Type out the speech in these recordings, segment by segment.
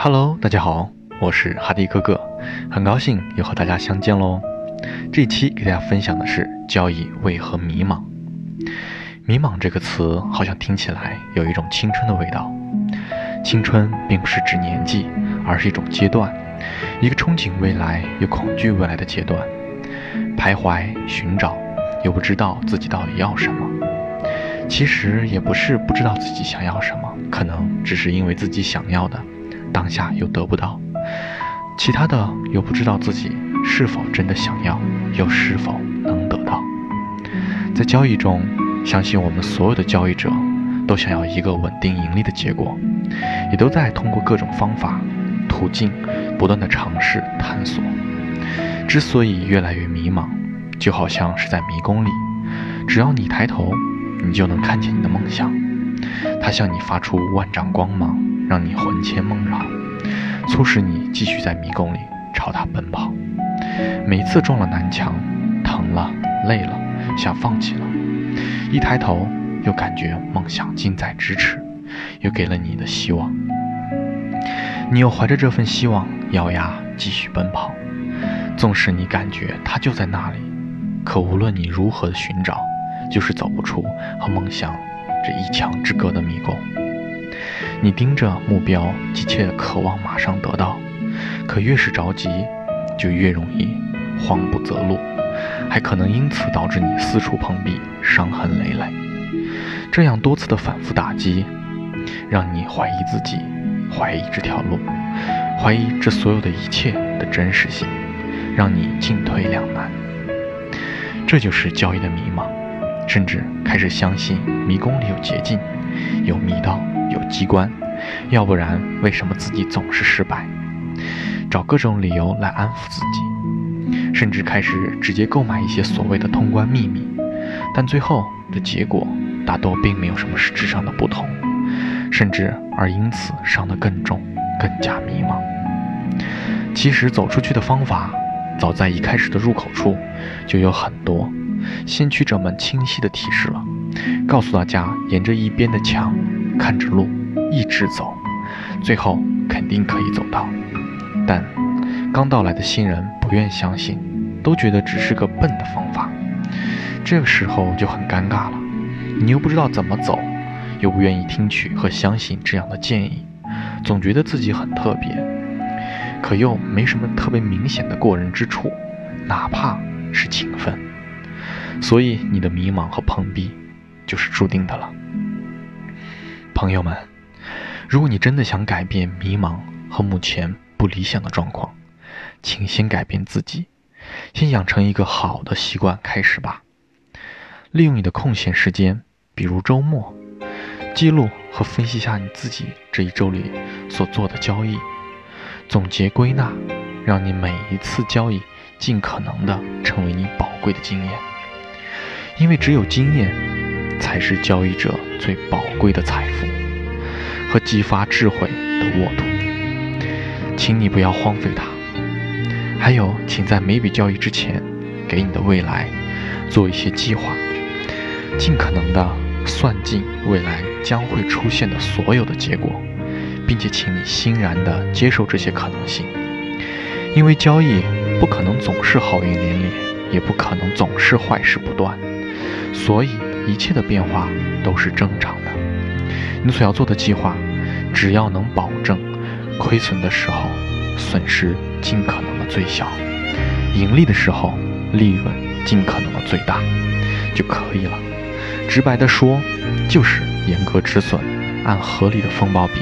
Hello，大家好，我是哈迪哥哥，很高兴又和大家相见喽。这一期给大家分享的是交易为何迷茫。迷茫这个词好像听起来有一种青春的味道。青春并不是指年纪，而是一种阶段，一个憧憬未来又恐惧未来的阶段。徘徊寻找，又不知道自己到底要什么。其实也不是不知道自己想要什么，可能只是因为自己想要的，当下又得不到。其他的又不知道自己是否真的想要，又是否能得到。在交易中，相信我们所有的交易者都想要一个稳定盈利的结果，也都在通过各种方法、途径不断的尝试探索。之所以越来越迷茫，就好像是在迷宫里，只要你抬头，你就能看见你的梦想，它向你发出万丈光芒，让你魂牵梦绕，促使你继续在迷宫里朝它奔跑。每次撞了南墙，疼了，累了，想放弃了，一抬头又感觉梦想近在咫尺，又给了你的希望。你又怀着这份希望，咬牙继续奔跑。纵使你感觉它就在那里，可无论你如何的寻找，就是走不出和梦想这一墙之隔的迷宫。你盯着目标，急切的渴望马上得到，可越是着急，就越容易慌不择路，还可能因此导致你四处碰壁，伤痕累累。这样多次的反复打击，让你怀疑自己，怀疑这条路，怀疑这所有的一切的真实性。让你进退两难，这就是交易的迷茫，甚至开始相信迷宫里有捷径，有密道，有机关，要不然为什么自己总是失败？找各种理由来安抚自己，甚至开始直接购买一些所谓的通关秘密，但最后的结果大多并没有什么实质上的不同，甚至而因此伤得更重，更加迷茫。其实走出去的方法。早在一开始的入口处，就有很多先驱者们清晰的提示了，告诉大家沿着一边的墙，看着路，一直走，最后肯定可以走到。但刚到来的新人不愿相信，都觉得只是个笨的方法。这个时候就很尴尬了，你又不知道怎么走，又不愿意听取和相信这样的建议，总觉得自己很特别。可又没什么特别明显的过人之处，哪怕是勤奋，所以你的迷茫和碰壁就是注定的了。朋友们，如果你真的想改变迷茫和目前不理想的状况，请先改变自己，先养成一个好的习惯开始吧。利用你的空闲时间，比如周末，记录和分析下你自己这一周里所做的交易。总结归纳，让你每一次交易尽可能的成为你宝贵的经验，因为只有经验才是交易者最宝贵的财富和激发智慧的沃土。请你不要荒废它。还有，请在每笔交易之前，给你的未来做一些计划，尽可能的算尽未来将会出现的所有的结果。并且，请你欣然的接受这些可能性，因为交易不可能总是好运连连，也不可能总是坏事不断，所以一切的变化都是正常的。你所要做的计划，只要能保证亏损的时候损失尽可能的最小，盈利的时候利润尽可能的最大就可以了。直白的说，就是严格止损，按合理的风暴比。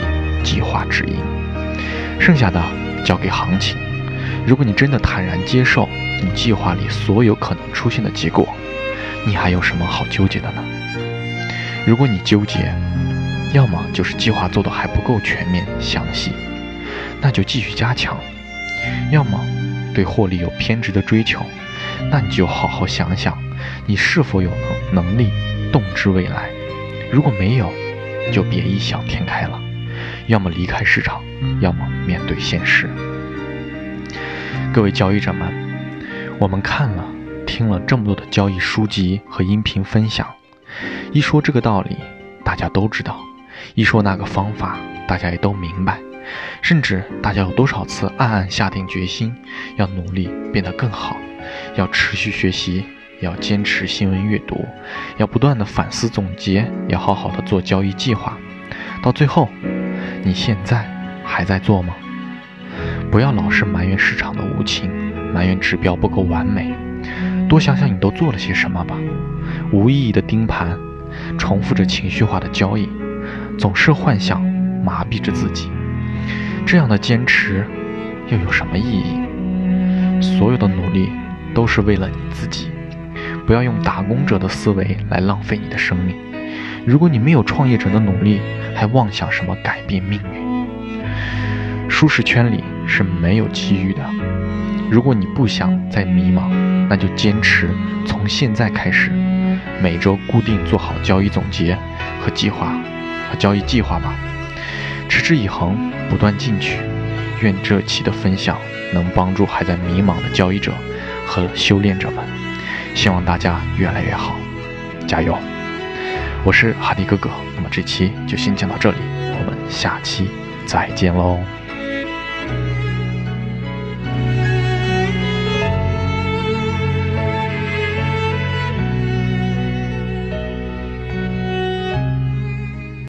计划止盈，剩下的交给行情。如果你真的坦然接受你计划里所有可能出现的结果，你还有什么好纠结的呢？如果你纠结，要么就是计划做的还不够全面详细，那就继续加强；要么对获利有偏执的追求，那你就好好想想，你是否有能能力动之未来。如果没有，就别异想天开了。要么离开市场，要么面对现实。各位交易者们，我们看了、听了这么多的交易书籍和音频分享，一说这个道理，大家都知道；一说那个方法，大家也都明白。甚至大家有多少次暗暗下定决心要努力变得更好，要持续学习，要坚持新闻阅读，要不断的反思总结，要好好的做交易计划。到最后，你现在还在做吗？不要老是埋怨市场的无情，埋怨指标不够完美，多想想你都做了些什么吧。无意义的盯盘，重复着情绪化的交易，总是幻想麻痹着自己，这样的坚持又有什么意义？所有的努力都是为了你自己，不要用打工者的思维来浪费你的生命。如果你没有创业者的努力，还妄想什么改变命运？舒适圈里是没有机遇的。如果你不想再迷茫，那就坚持从现在开始，每周固定做好交易总结和计划和交易计划吧。持之以恒，不断进取。愿这期的分享能帮助还在迷茫的交易者和修炼者们。希望大家越来越好，加油！我是哈迪哥哥，那么这期就先讲到这里，我们下期再见喽。